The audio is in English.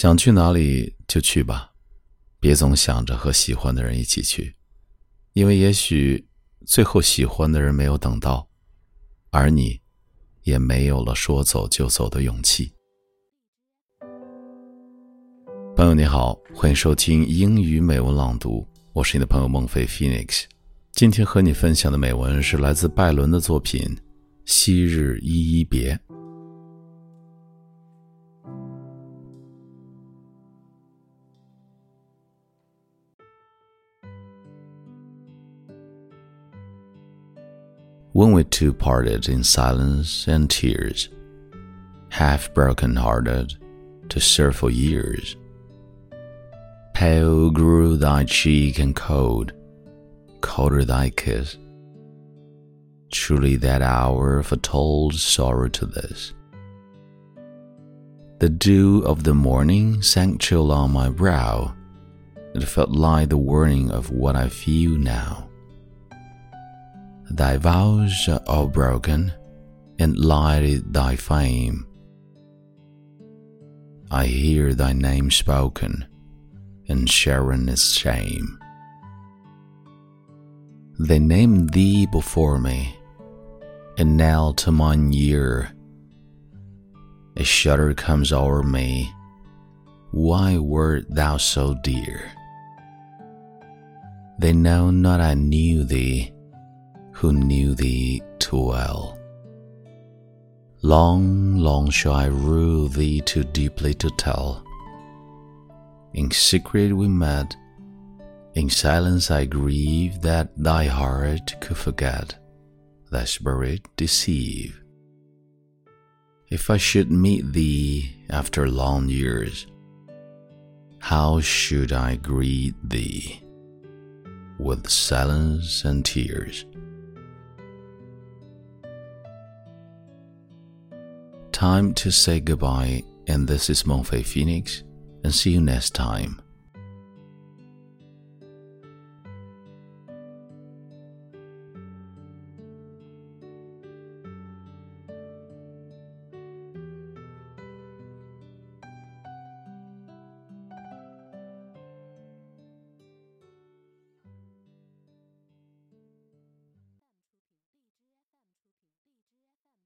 想去哪里就去吧，别总想着和喜欢的人一起去，因为也许最后喜欢的人没有等到，而你也没有了说走就走的勇气。朋友你好，欢迎收听英语美文朗读，我是你的朋友孟非 Phoenix。今天和你分享的美文是来自拜伦的作品《昔日依依别》。When we two parted in silence and tears, half broken hearted to serve for years. Pale grew thy cheek and cold, colder thy kiss. Truly that hour foretold sorrow to this. The dew of the morning sank chill on my brow. It felt like the warning of what I feel now thy vows are broken, and lighted thy fame. I hear thy name spoken, and Sharon is shame. They named thee before me, and now to mine ear a shudder comes o'er me. Why wert thou so dear? They know not I knew thee who knew thee too well. Long, long shall I rue thee too deeply to tell. In secret we met, in silence I grieve that thy heart could forget, thy spirit deceive. If I should meet thee after long years, how should I greet thee? With silence and tears. Time to say goodbye, and this is Mengfei Phoenix, and see you next time.